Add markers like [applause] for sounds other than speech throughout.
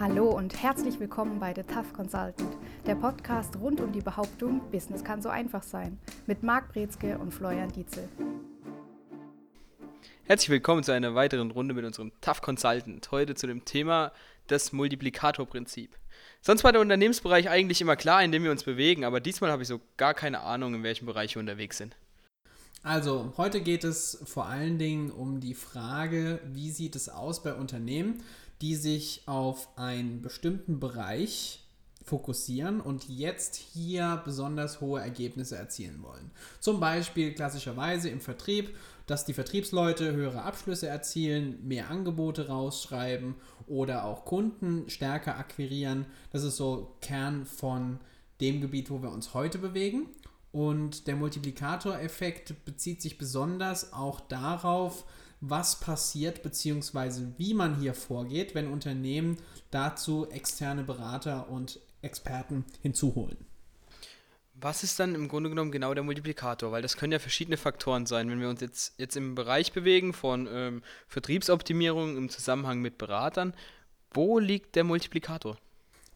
Hallo und herzlich willkommen bei The Tough Consultant, der Podcast rund um die Behauptung, Business kann so einfach sein, mit Marc Brezke und Florian Dietzel. Herzlich willkommen zu einer weiteren Runde mit unserem Tough Consultant. Heute zu dem Thema das Multiplikatorprinzip. Sonst war der Unternehmensbereich eigentlich immer klar, in dem wir uns bewegen, aber diesmal habe ich so gar keine Ahnung, in welchem Bereich wir unterwegs sind. Also, heute geht es vor allen Dingen um die Frage, wie sieht es aus bei Unternehmen, die sich auf einen bestimmten Bereich fokussieren und jetzt hier besonders hohe Ergebnisse erzielen wollen. Zum Beispiel klassischerweise im Vertrieb, dass die Vertriebsleute höhere Abschlüsse erzielen, mehr Angebote rausschreiben oder auch Kunden stärker akquirieren. Das ist so Kern von dem Gebiet, wo wir uns heute bewegen. Und der Multiplikatoreffekt bezieht sich besonders auch darauf, was passiert bzw. wie man hier vorgeht, wenn Unternehmen dazu externe Berater und Experten hinzuholen. Was ist dann im Grunde genommen genau der Multiplikator? Weil das können ja verschiedene Faktoren sein. Wenn wir uns jetzt, jetzt im Bereich bewegen von ähm, Vertriebsoptimierung im Zusammenhang mit Beratern, wo liegt der Multiplikator?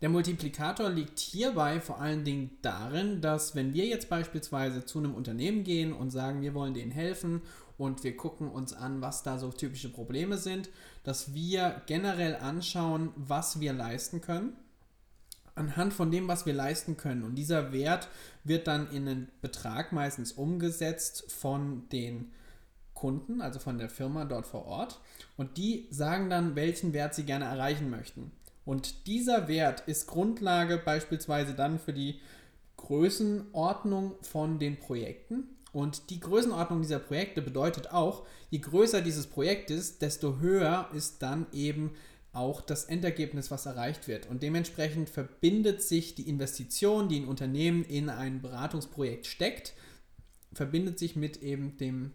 Der Multiplikator liegt hierbei vor allen Dingen darin, dass wenn wir jetzt beispielsweise zu einem Unternehmen gehen und sagen, wir wollen denen helfen und wir gucken uns an, was da so typische Probleme sind, dass wir generell anschauen, was wir leisten können. Anhand von dem, was wir leisten können. Und dieser Wert wird dann in einen Betrag meistens umgesetzt von den Kunden, also von der Firma dort vor Ort. Und die sagen dann, welchen Wert sie gerne erreichen möchten. Und dieser Wert ist Grundlage beispielsweise dann für die Größenordnung von den Projekten. Und die Größenordnung dieser Projekte bedeutet auch, je größer dieses Projekt ist, desto höher ist dann eben auch das Endergebnis, was erreicht wird. Und dementsprechend verbindet sich die Investition, die ein Unternehmen in ein Beratungsprojekt steckt, verbindet sich mit eben dem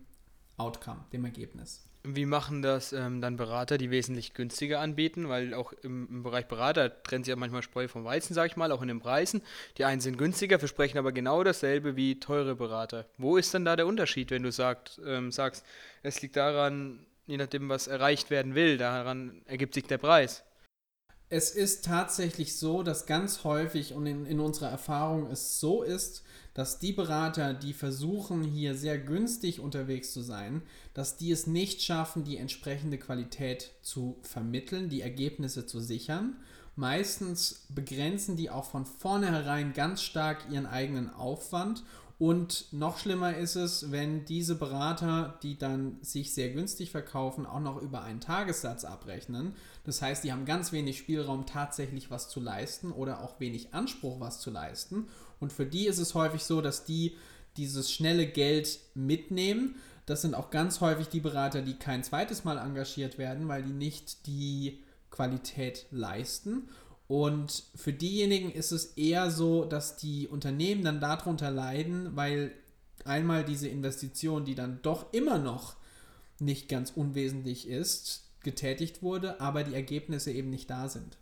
Outcome, dem Ergebnis. Wie machen das ähm, dann Berater, die wesentlich günstiger anbieten? Weil auch im, im Bereich Berater trennt sich ja manchmal Spreu vom Weizen, sag ich mal, auch in den Preisen. Die einen sind günstiger, versprechen aber genau dasselbe wie teure Berater. Wo ist dann da der Unterschied, wenn du sagt, ähm, sagst, es liegt daran, je nachdem, was erreicht werden will, daran ergibt sich der Preis? Es ist tatsächlich so, dass ganz häufig und in, in unserer Erfahrung es so ist, dass die Berater, die versuchen, hier sehr günstig unterwegs zu sein, dass die es nicht schaffen, die entsprechende Qualität zu vermitteln, die Ergebnisse zu sichern. Meistens begrenzen die auch von vornherein ganz stark ihren eigenen Aufwand und noch schlimmer ist es, wenn diese Berater, die dann sich sehr günstig verkaufen, auch noch über einen Tagessatz abrechnen. Das heißt, die haben ganz wenig Spielraum, tatsächlich was zu leisten oder auch wenig Anspruch, was zu leisten. Und für die ist es häufig so, dass die dieses schnelle Geld mitnehmen. Das sind auch ganz häufig die Berater, die kein zweites Mal engagiert werden, weil die nicht die Qualität leisten. Und für diejenigen ist es eher so, dass die Unternehmen dann darunter leiden, weil einmal diese Investition, die dann doch immer noch nicht ganz unwesentlich ist, getätigt wurde, aber die Ergebnisse eben nicht da sind.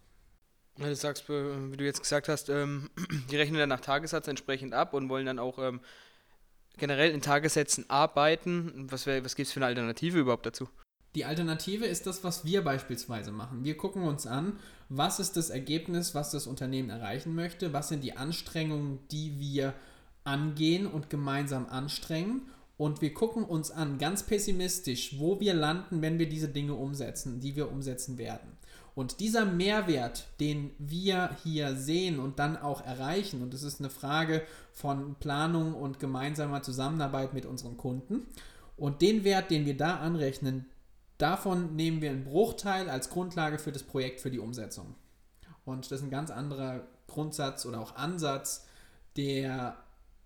Du sagst, wie du jetzt gesagt hast, ähm, [clears throat] die rechnen dann nach Tagessatz entsprechend ab und wollen dann auch ähm, generell in Tagessätzen arbeiten. Was, was gibt es für eine Alternative überhaupt dazu? Die Alternative ist das, was wir beispielsweise machen. Wir gucken uns an, was ist das Ergebnis, was das Unternehmen erreichen möchte, was sind die Anstrengungen, die wir angehen und gemeinsam anstrengen. Und wir gucken uns an, ganz pessimistisch, wo wir landen, wenn wir diese Dinge umsetzen, die wir umsetzen werden. Und dieser Mehrwert, den wir hier sehen und dann auch erreichen, und es ist eine Frage von Planung und gemeinsamer Zusammenarbeit mit unseren Kunden, und den Wert, den wir da anrechnen, Davon nehmen wir einen Bruchteil als Grundlage für das Projekt für die Umsetzung. Und das ist ein ganz anderer Grundsatz oder auch Ansatz, der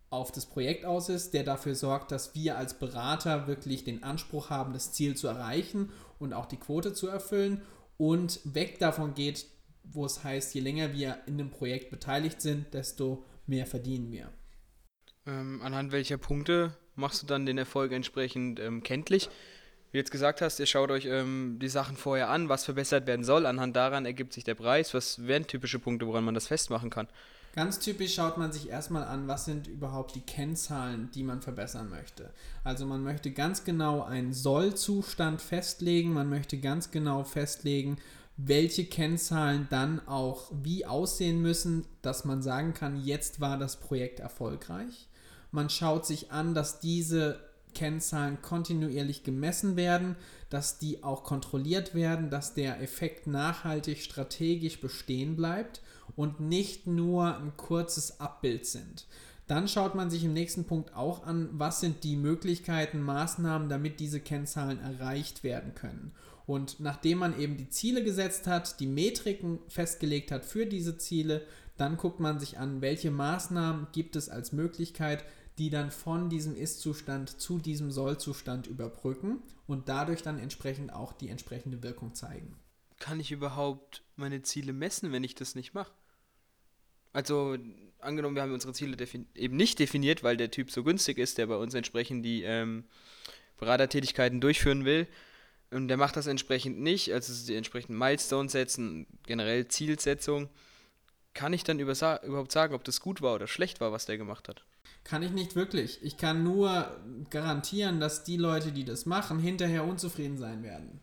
auf das Projekt aus ist, der dafür sorgt, dass wir als Berater wirklich den Anspruch haben, das Ziel zu erreichen und auch die Quote zu erfüllen und weg davon geht, wo es heißt, je länger wir in dem Projekt beteiligt sind, desto mehr verdienen wir. Ähm, anhand welcher Punkte machst du dann den Erfolg entsprechend ähm, kenntlich? Wie du jetzt gesagt hast, ihr schaut euch ähm, die Sachen vorher an, was verbessert werden soll. Anhand daran ergibt sich der Preis. Was wären typische Punkte, woran man das festmachen kann? Ganz typisch schaut man sich erstmal an, was sind überhaupt die Kennzahlen, die man verbessern möchte. Also man möchte ganz genau einen Sollzustand festlegen, man möchte ganz genau festlegen, welche Kennzahlen dann auch wie aussehen müssen, dass man sagen kann, jetzt war das Projekt erfolgreich. Man schaut sich an, dass diese Kennzahlen kontinuierlich gemessen werden, dass die auch kontrolliert werden, dass der Effekt nachhaltig strategisch bestehen bleibt und nicht nur ein kurzes Abbild sind. Dann schaut man sich im nächsten Punkt auch an, was sind die Möglichkeiten, Maßnahmen, damit diese Kennzahlen erreicht werden können. Und nachdem man eben die Ziele gesetzt hat, die Metriken festgelegt hat für diese Ziele, dann guckt man sich an, welche Maßnahmen gibt es als Möglichkeit, die dann von diesem Ist-Zustand zu diesem Soll-Zustand überbrücken und dadurch dann entsprechend auch die entsprechende Wirkung zeigen. Kann ich überhaupt meine Ziele messen, wenn ich das nicht mache? Also angenommen, wir haben unsere Ziele eben nicht definiert, weil der Typ so günstig ist, der bei uns entsprechend die ähm, Beratertätigkeiten durchführen will. Und der macht das entsprechend nicht, also die entsprechenden Milestones setzen, generell Zielsetzung. Kann ich dann über, überhaupt sagen, ob das gut war oder schlecht war, was der gemacht hat? Kann ich nicht wirklich. Ich kann nur garantieren, dass die Leute, die das machen, hinterher unzufrieden sein werden.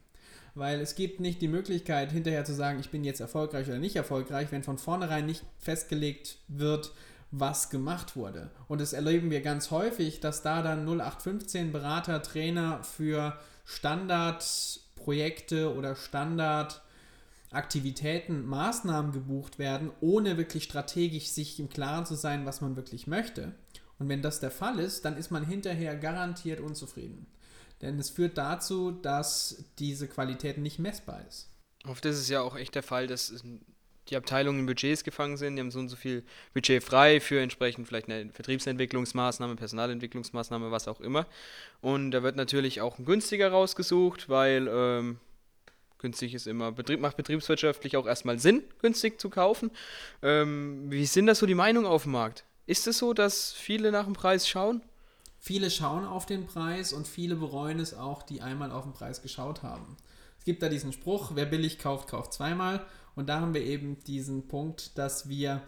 Weil es gibt nicht die Möglichkeit, hinterher zu sagen, ich bin jetzt erfolgreich oder nicht erfolgreich, wenn von vornherein nicht festgelegt wird, was gemacht wurde. Und das erleben wir ganz häufig, dass da dann 0815 Berater, Trainer für Standardprojekte oder Standardaktivitäten, Maßnahmen gebucht werden, ohne wirklich strategisch sich im Klaren zu sein, was man wirklich möchte. Und wenn das der Fall ist, dann ist man hinterher garantiert unzufrieden. Denn es führt dazu, dass diese Qualität nicht messbar ist. Oft ist es ja auch echt der Fall, dass die Abteilungen in Budgets gefangen sind, die haben so und so viel Budget frei für entsprechend vielleicht eine Vertriebsentwicklungsmaßnahme, Personalentwicklungsmaßnahme, was auch immer. Und da wird natürlich auch ein günstiger rausgesucht, weil ähm, günstig ist immer, Betrieb, macht betriebswirtschaftlich auch erstmal Sinn, günstig zu kaufen. Ähm, wie sind das so die Meinungen auf dem Markt? Ist es so, dass viele nach dem Preis schauen? Viele schauen auf den Preis und viele bereuen es auch, die einmal auf den Preis geschaut haben. Es gibt da diesen Spruch, wer billig kauft, kauft zweimal. Und da haben wir eben diesen Punkt, dass wir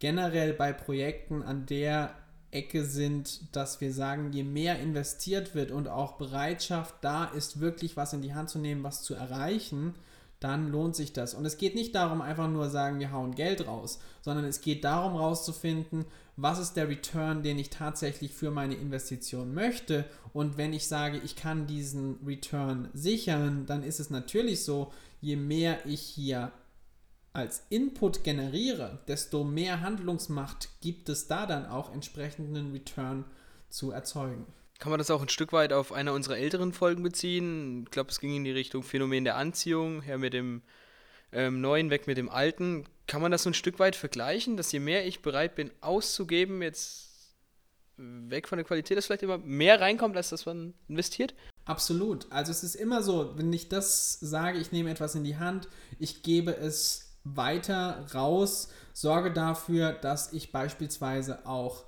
generell bei Projekten an der Ecke sind, dass wir sagen, je mehr investiert wird und auch Bereitschaft da ist, wirklich was in die Hand zu nehmen, was zu erreichen, dann lohnt sich das. Und es geht nicht darum, einfach nur sagen, wir hauen Geld raus, sondern es geht darum, rauszufinden, was ist der Return, den ich tatsächlich für meine Investition möchte. Und wenn ich sage, ich kann diesen Return sichern, dann ist es natürlich so, je mehr ich hier als Input generiere, desto mehr Handlungsmacht gibt es da dann auch entsprechenden Return zu erzeugen. Kann man das auch ein Stück weit auf einer unserer älteren Folgen beziehen? Ich glaube, es ging in die Richtung Phänomen der Anziehung, her mit dem ähm, Neuen, weg mit dem Alten. Kann man das so ein Stück weit vergleichen, dass je mehr ich bereit bin auszugeben, jetzt weg von der Qualität, dass vielleicht immer mehr reinkommt, als das man investiert? Absolut. Also es ist immer so, wenn ich das sage, ich nehme etwas in die Hand, ich gebe es weiter raus, sorge dafür, dass ich beispielsweise auch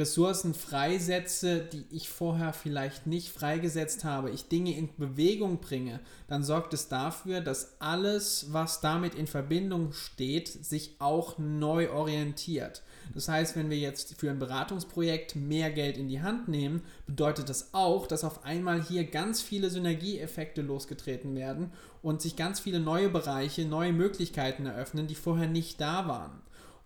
Ressourcen freisetze, die ich vorher vielleicht nicht freigesetzt habe, ich Dinge in Bewegung bringe, dann sorgt es dafür, dass alles, was damit in Verbindung steht, sich auch neu orientiert. Das heißt, wenn wir jetzt für ein Beratungsprojekt mehr Geld in die Hand nehmen, bedeutet das auch, dass auf einmal hier ganz viele Synergieeffekte losgetreten werden und sich ganz viele neue Bereiche, neue Möglichkeiten eröffnen, die vorher nicht da waren.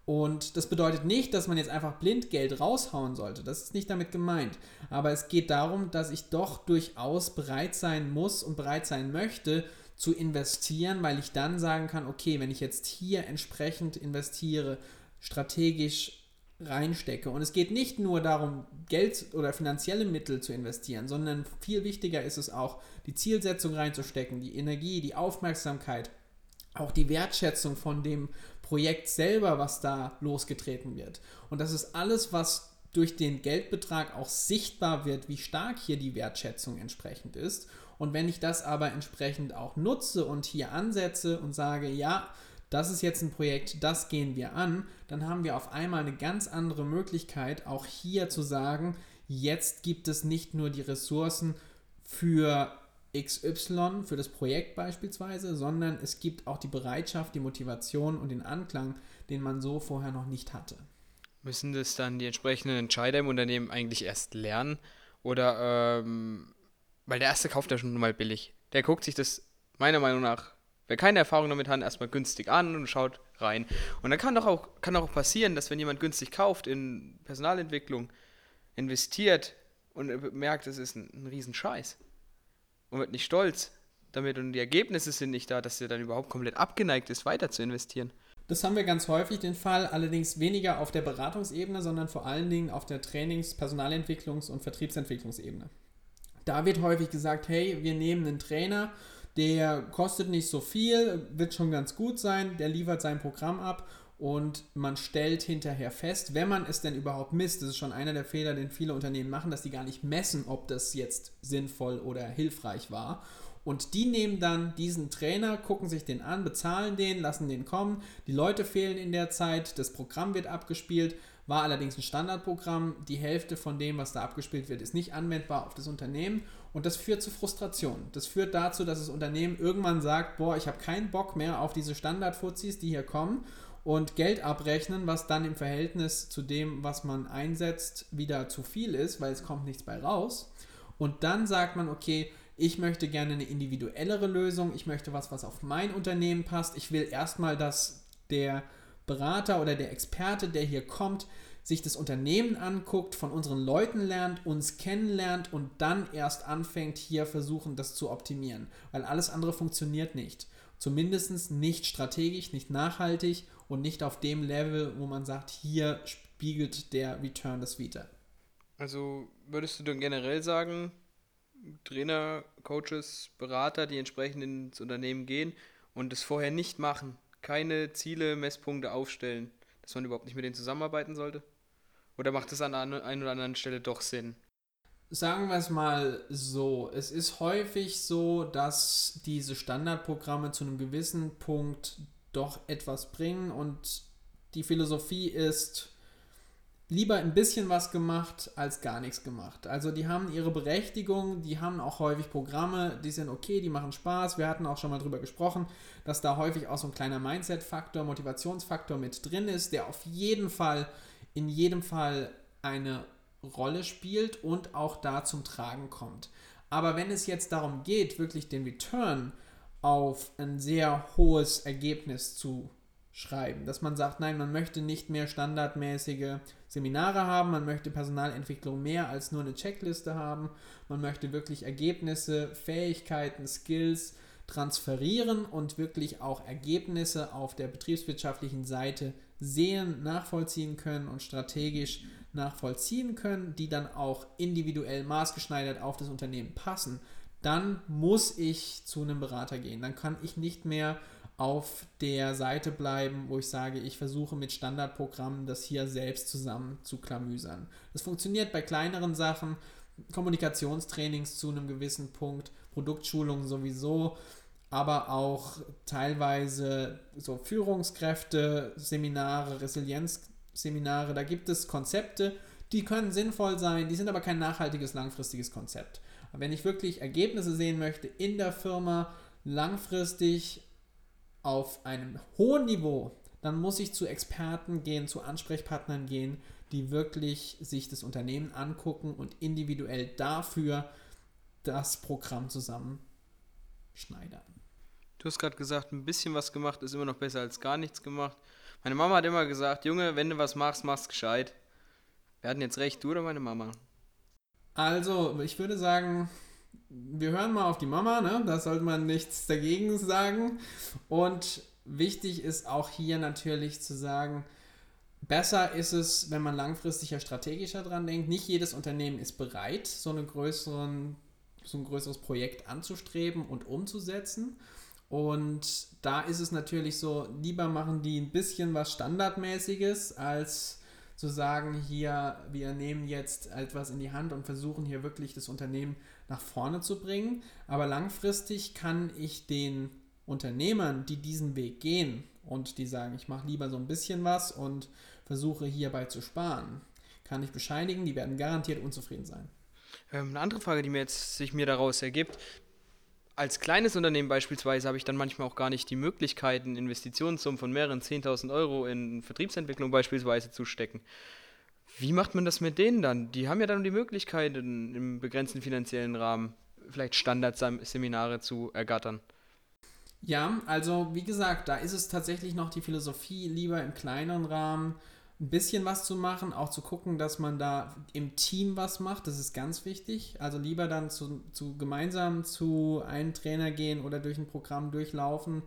Und das bedeutet nicht, dass man jetzt einfach blind Geld raushauen sollte. Das ist nicht damit gemeint. Aber es geht darum, dass ich doch durchaus bereit sein muss und bereit sein möchte zu investieren, weil ich dann sagen kann, okay, wenn ich jetzt hier entsprechend investiere, strategisch reinstecke. Und es geht nicht nur darum, Geld oder finanzielle Mittel zu investieren, sondern viel wichtiger ist es auch, die Zielsetzung reinzustecken, die Energie, die Aufmerksamkeit, auch die Wertschätzung von dem Projekt selber, was da losgetreten wird. Und das ist alles, was durch den Geldbetrag auch sichtbar wird, wie stark hier die Wertschätzung entsprechend ist. Und wenn ich das aber entsprechend auch nutze und hier ansetze und sage, ja, das ist jetzt ein Projekt, das gehen wir an, dann haben wir auf einmal eine ganz andere Möglichkeit, auch hier zu sagen, jetzt gibt es nicht nur die Ressourcen für XY für das Projekt beispielsweise, sondern es gibt auch die Bereitschaft, die Motivation und den Anklang, den man so vorher noch nicht hatte. Müssen das dann die entsprechenden Entscheider im Unternehmen eigentlich erst lernen? Oder, ähm, weil der erste kauft ja schon mal billig. Der guckt sich das meiner Meinung nach wer keine Erfahrung damit hat, erstmal günstig an und schaut rein. Und dann kann doch auch, kann auch passieren, dass wenn jemand günstig kauft in Personalentwicklung, investiert und merkt, es ist ein, ein Riesenscheiß und wird nicht stolz damit und die Ergebnisse sind nicht da, dass er dann überhaupt komplett abgeneigt ist, weiter zu investieren. Das haben wir ganz häufig den Fall, allerdings weniger auf der Beratungsebene, sondern vor allen Dingen auf der Trainings-, Personalentwicklungs- und Vertriebsentwicklungsebene. Da wird häufig gesagt, hey, wir nehmen einen Trainer, der kostet nicht so viel, wird schon ganz gut sein, der liefert sein Programm ab und man stellt hinterher fest, wenn man es denn überhaupt misst, das ist schon einer der Fehler, den viele Unternehmen machen, dass die gar nicht messen, ob das jetzt sinnvoll oder hilfreich war und die nehmen dann diesen Trainer, gucken sich den an, bezahlen den, lassen den kommen. Die Leute fehlen in der Zeit, das Programm wird abgespielt, war allerdings ein Standardprogramm. Die Hälfte von dem, was da abgespielt wird, ist nicht anwendbar auf das Unternehmen und das führt zu Frustration. Das führt dazu, dass das Unternehmen irgendwann sagt, boah, ich habe keinen Bock mehr auf diese Standardfuzis, die hier kommen und Geld abrechnen, was dann im Verhältnis zu dem, was man einsetzt, wieder zu viel ist, weil es kommt nichts bei raus. Und dann sagt man, okay, ich möchte gerne eine individuellere Lösung, ich möchte was, was auf mein Unternehmen passt. Ich will erstmal, dass der Berater oder der Experte, der hier kommt, sich das Unternehmen anguckt, von unseren Leuten lernt, uns kennenlernt und dann erst anfängt, hier versuchen, das zu optimieren. Weil alles andere funktioniert nicht. Zumindest nicht strategisch, nicht nachhaltig und nicht auf dem Level, wo man sagt, hier spiegelt der Return das wieder. Also würdest du dann generell sagen, Trainer, Coaches, Berater, die entsprechend ins Unternehmen gehen und es vorher nicht machen, keine Ziele, Messpunkte aufstellen, dass man überhaupt nicht mit denen zusammenarbeiten sollte? Oder macht es an der einen oder anderen Stelle doch Sinn? Sagen wir es mal so, es ist häufig so, dass diese Standardprogramme zu einem gewissen Punkt doch etwas bringen und die Philosophie ist, lieber ein bisschen was gemacht als gar nichts gemacht. Also die haben ihre Berechtigung, die haben auch häufig Programme, die sind okay, die machen Spaß. Wir hatten auch schon mal drüber gesprochen, dass da häufig auch so ein kleiner Mindset-Faktor, Motivationsfaktor mit drin ist, der auf jeden Fall, in jedem Fall eine Rolle spielt und auch da zum Tragen kommt. Aber wenn es jetzt darum geht, wirklich den Return auf ein sehr hohes Ergebnis zu schreiben. Dass man sagt, nein, man möchte nicht mehr standardmäßige Seminare haben, man möchte Personalentwicklung mehr als nur eine Checkliste haben, man möchte wirklich Ergebnisse, Fähigkeiten, Skills transferieren und wirklich auch Ergebnisse auf der betriebswirtschaftlichen Seite sehen, nachvollziehen können und strategisch nachvollziehen können, die dann auch individuell maßgeschneidert auf das Unternehmen passen, dann muss ich zu einem Berater gehen. Dann kann ich nicht mehr auf der Seite bleiben, wo ich sage, ich versuche mit Standardprogrammen das hier selbst zusammen zu klamüsern. Das funktioniert bei kleineren Sachen, Kommunikationstrainings zu einem gewissen Punkt, Produktschulungen sowieso, aber auch teilweise so Führungskräfte, Seminare, Resilienzseminare, da gibt es Konzepte, die können sinnvoll sein, die sind aber kein nachhaltiges, langfristiges Konzept. Wenn ich wirklich Ergebnisse sehen möchte in der Firma, langfristig auf einem hohen Niveau, dann muss ich zu Experten gehen, zu Ansprechpartnern gehen, die wirklich sich das Unternehmen angucken und individuell dafür das Programm zusammenschneidern. Du hast gerade gesagt, ein bisschen was gemacht ist immer noch besser als gar nichts gemacht. Meine Mama hat immer gesagt, Junge, wenn du was machst, mach's gescheit. Wer hat denn jetzt recht, du oder meine Mama? Also, ich würde sagen, wir hören mal auf die Mama, ne? da sollte man nichts dagegen sagen. Und wichtig ist auch hier natürlich zu sagen, besser ist es, wenn man langfristiger, strategischer dran denkt. Nicht jedes Unternehmen ist bereit, so, eine größeren, so ein größeres Projekt anzustreben und umzusetzen. Und da ist es natürlich so, lieber machen die ein bisschen was Standardmäßiges, als zu sagen, hier, wir nehmen jetzt etwas in die Hand und versuchen hier wirklich das Unternehmen nach vorne zu bringen. Aber langfristig kann ich den Unternehmern, die diesen Weg gehen und die sagen, ich mache lieber so ein bisschen was und versuche hierbei zu sparen, kann ich bescheinigen, die werden garantiert unzufrieden sein. Ähm, eine andere Frage, die mir jetzt sich mir daraus ergibt, als kleines Unternehmen beispielsweise habe ich dann manchmal auch gar nicht die Möglichkeiten, Investitionssummen von mehreren 10.000 Euro in Vertriebsentwicklung beispielsweise zu stecken. Wie macht man das mit denen dann? Die haben ja dann die Möglichkeit, im begrenzten finanziellen Rahmen vielleicht Standardseminare zu ergattern. Ja, also wie gesagt, da ist es tatsächlich noch die Philosophie, lieber im kleineren Rahmen ein bisschen was zu machen, auch zu gucken, dass man da im Team was macht, das ist ganz wichtig. Also lieber dann zu, zu gemeinsam zu einem Trainer gehen oder durch ein Programm durchlaufen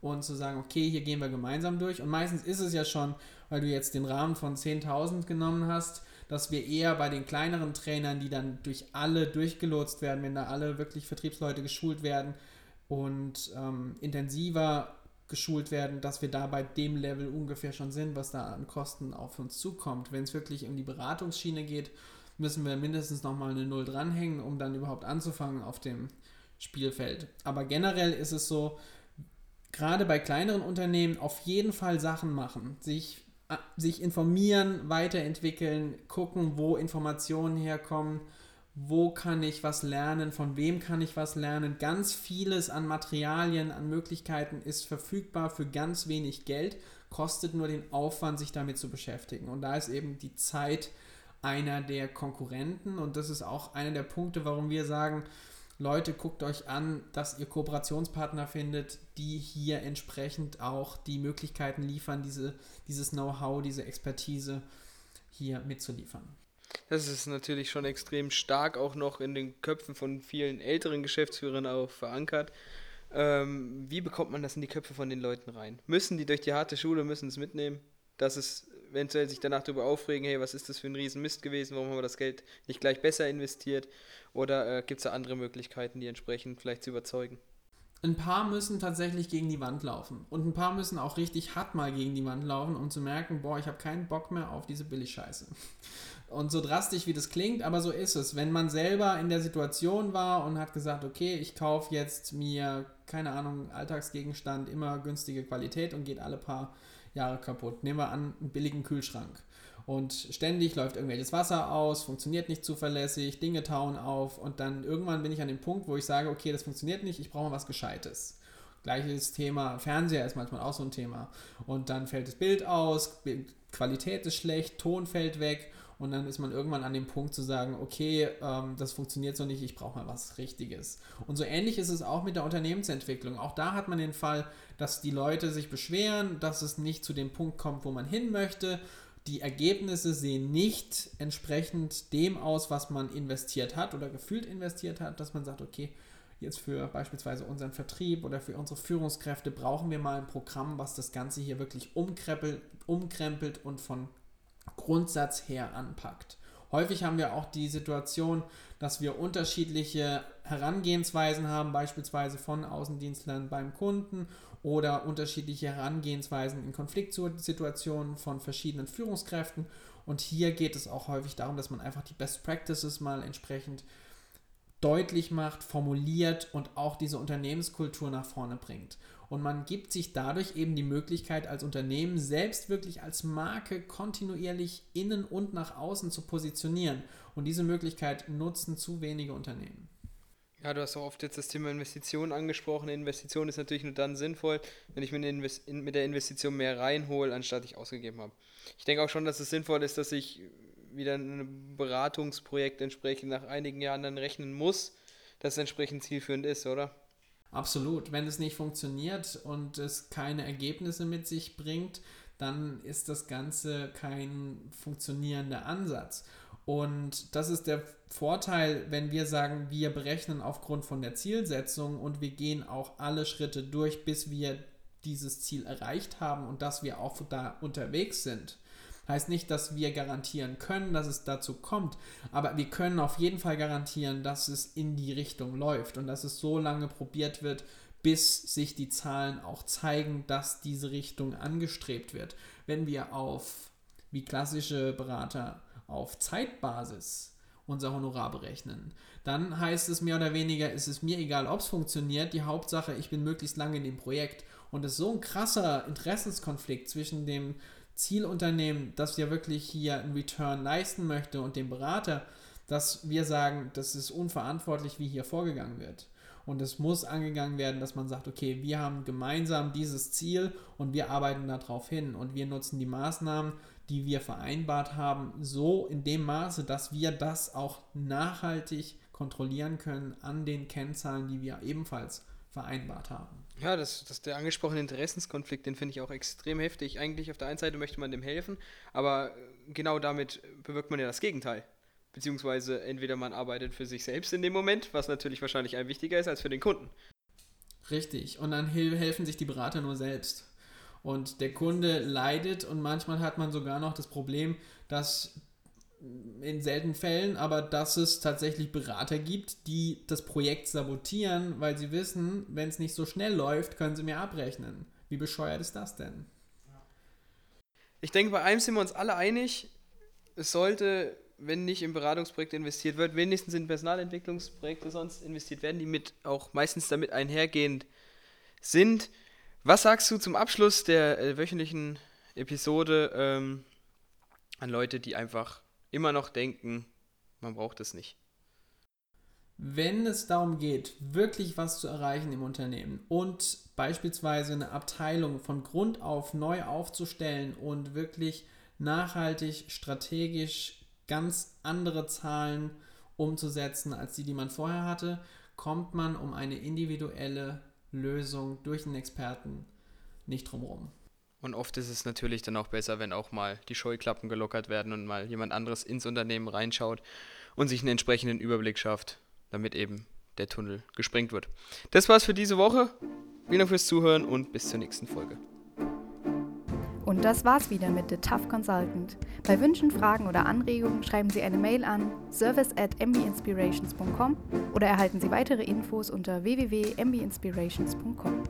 und zu sagen, okay, hier gehen wir gemeinsam durch. Und meistens ist es ja schon, weil du jetzt den Rahmen von 10.000 genommen hast, dass wir eher bei den kleineren Trainern, die dann durch alle durchgelotst werden, wenn da alle wirklich Vertriebsleute geschult werden und ähm, intensiver geschult werden, dass wir da bei dem Level ungefähr schon sind, was da an Kosten auf uns zukommt. Wenn es wirklich um die Beratungsschiene geht, müssen wir mindestens nochmal eine Null dranhängen, um dann überhaupt anzufangen auf dem Spielfeld. Aber generell ist es so, gerade bei kleineren Unternehmen auf jeden Fall Sachen machen, sich, äh, sich informieren, weiterentwickeln, gucken, wo Informationen herkommen wo kann ich was lernen, von wem kann ich was lernen. Ganz vieles an Materialien, an Möglichkeiten ist verfügbar für ganz wenig Geld, kostet nur den Aufwand, sich damit zu beschäftigen. Und da ist eben die Zeit einer der Konkurrenten und das ist auch einer der Punkte, warum wir sagen, Leute, guckt euch an, dass ihr Kooperationspartner findet, die hier entsprechend auch die Möglichkeiten liefern, diese, dieses Know-how, diese Expertise hier mitzuliefern. Das ist natürlich schon extrem stark auch noch in den Köpfen von vielen älteren Geschäftsführern auch verankert. Ähm, wie bekommt man das in die Köpfe von den Leuten rein? Müssen die durch die harte Schule, müssen es mitnehmen, dass es eventuell sich danach darüber aufregen, hey, was ist das für ein Riesenmist gewesen, warum haben wir das Geld nicht gleich besser investiert? Oder äh, gibt es da andere Möglichkeiten, die entsprechend vielleicht zu überzeugen? Ein paar müssen tatsächlich gegen die Wand laufen. Und ein paar müssen auch richtig hart mal gegen die Wand laufen, um zu merken, boah, ich habe keinen Bock mehr auf diese Billigscheiße. Und so drastisch wie das klingt, aber so ist es. Wenn man selber in der Situation war und hat gesagt, okay, ich kaufe jetzt mir, keine Ahnung, Alltagsgegenstand, immer günstige Qualität und geht alle paar Jahre kaputt. Nehmen wir an, einen billigen Kühlschrank. Und ständig läuft irgendwelches Wasser aus, funktioniert nicht zuverlässig, Dinge tauen auf und dann irgendwann bin ich an dem Punkt, wo ich sage, okay, das funktioniert nicht, ich brauche was Gescheites. Gleiches Thema, Fernseher ist manchmal auch so ein Thema. Und dann fällt das Bild aus, Qualität ist schlecht, Ton fällt weg und dann ist man irgendwann an dem Punkt zu sagen, okay, ähm, das funktioniert so nicht, ich brauche mal was Richtiges. Und so ähnlich ist es auch mit der Unternehmensentwicklung. Auch da hat man den Fall, dass die Leute sich beschweren, dass es nicht zu dem Punkt kommt, wo man hin möchte. Die Ergebnisse sehen nicht entsprechend dem aus, was man investiert hat oder gefühlt investiert hat, dass man sagt, okay, jetzt für beispielsweise unseren Vertrieb oder für unsere Führungskräfte brauchen wir mal ein Programm, was das Ganze hier wirklich umkrempelt, umkrempelt und von Grundsatz her anpackt. Häufig haben wir auch die Situation, dass wir unterschiedliche Herangehensweisen haben, beispielsweise von Außendienstlern beim Kunden oder unterschiedliche Herangehensweisen in Konfliktsituationen von verschiedenen Führungskräften. Und hier geht es auch häufig darum, dass man einfach die Best Practices mal entsprechend deutlich macht, formuliert und auch diese Unternehmenskultur nach vorne bringt. Und man gibt sich dadurch eben die Möglichkeit, als Unternehmen selbst wirklich als Marke kontinuierlich innen und nach außen zu positionieren. Und diese Möglichkeit nutzen zu wenige Unternehmen. Ja, du hast auch oft jetzt das Thema Investition angesprochen. Investition ist natürlich nur dann sinnvoll, wenn ich mit der Investition mehr reinhole, anstatt ich ausgegeben habe. Ich denke auch schon, dass es sinnvoll ist, dass ich wieder ein Beratungsprojekt entsprechend nach einigen Jahren dann rechnen muss, dass es entsprechend zielführend ist, oder? Absolut. Wenn es nicht funktioniert und es keine Ergebnisse mit sich bringt, dann ist das Ganze kein funktionierender Ansatz. Und das ist der Vorteil, wenn wir sagen, wir berechnen aufgrund von der Zielsetzung und wir gehen auch alle Schritte durch, bis wir dieses Ziel erreicht haben und dass wir auch da unterwegs sind. Heißt nicht, dass wir garantieren können, dass es dazu kommt, aber wir können auf jeden Fall garantieren, dass es in die Richtung läuft und dass es so lange probiert wird, bis sich die Zahlen auch zeigen, dass diese Richtung angestrebt wird. Wenn wir auf, wie klassische Berater, auf Zeitbasis unser Honorar berechnen, dann heißt es mehr oder weniger, es ist mir egal, ob es funktioniert, die Hauptsache, ich bin möglichst lange in dem Projekt. Und es ist so ein krasser Interessenskonflikt zwischen dem Zielunternehmen, das ja wirklich hier einen Return leisten möchte und dem Berater, dass wir sagen, das ist unverantwortlich, wie hier vorgegangen wird. Und es muss angegangen werden, dass man sagt, okay, wir haben gemeinsam dieses Ziel und wir arbeiten darauf hin und wir nutzen die Maßnahmen, die wir vereinbart haben, so in dem Maße, dass wir das auch nachhaltig kontrollieren können an den Kennzahlen, die wir ebenfalls vereinbart haben. Ja, das, das der angesprochene Interessenskonflikt, den finde ich auch extrem heftig. Eigentlich auf der einen Seite möchte man dem helfen, aber genau damit bewirkt man ja das Gegenteil. Beziehungsweise entweder man arbeitet für sich selbst in dem Moment, was natürlich wahrscheinlich ein wichtiger ist als für den Kunden. Richtig. Und dann helfen sich die Berater nur selbst. Und der Kunde leidet und manchmal hat man sogar noch das Problem, dass in seltenen Fällen, aber dass es tatsächlich Berater gibt, die das Projekt sabotieren, weil sie wissen, wenn es nicht so schnell läuft, können sie mir abrechnen. Wie bescheuert ist das denn? Ich denke, bei einem sind wir uns alle einig, es sollte, wenn nicht in Beratungsprojekte investiert wird, wenigstens in Personalentwicklungsprojekte sonst investiert werden, die mit auch meistens damit einhergehend sind. Was sagst du zum Abschluss der äh, wöchentlichen Episode ähm, an Leute, die einfach immer noch denken, man braucht es nicht. Wenn es darum geht, wirklich was zu erreichen im Unternehmen und beispielsweise eine Abteilung von Grund auf neu aufzustellen und wirklich nachhaltig, strategisch ganz andere Zahlen umzusetzen als die, die man vorher hatte, kommt man um eine individuelle Lösung durch einen Experten nicht drumherum. Und oft ist es natürlich dann auch besser, wenn auch mal die Scheuklappen gelockert werden und mal jemand anderes ins Unternehmen reinschaut und sich einen entsprechenden Überblick schafft, damit eben der Tunnel gesprengt wird. Das war's für diese Woche. Vielen Dank fürs Zuhören und bis zur nächsten Folge. Und das war's wieder mit The Tough Consultant. Bei Wünschen, Fragen oder Anregungen schreiben Sie eine Mail an service at mbinspirations.com oder erhalten Sie weitere Infos unter www.mbinspirations.com.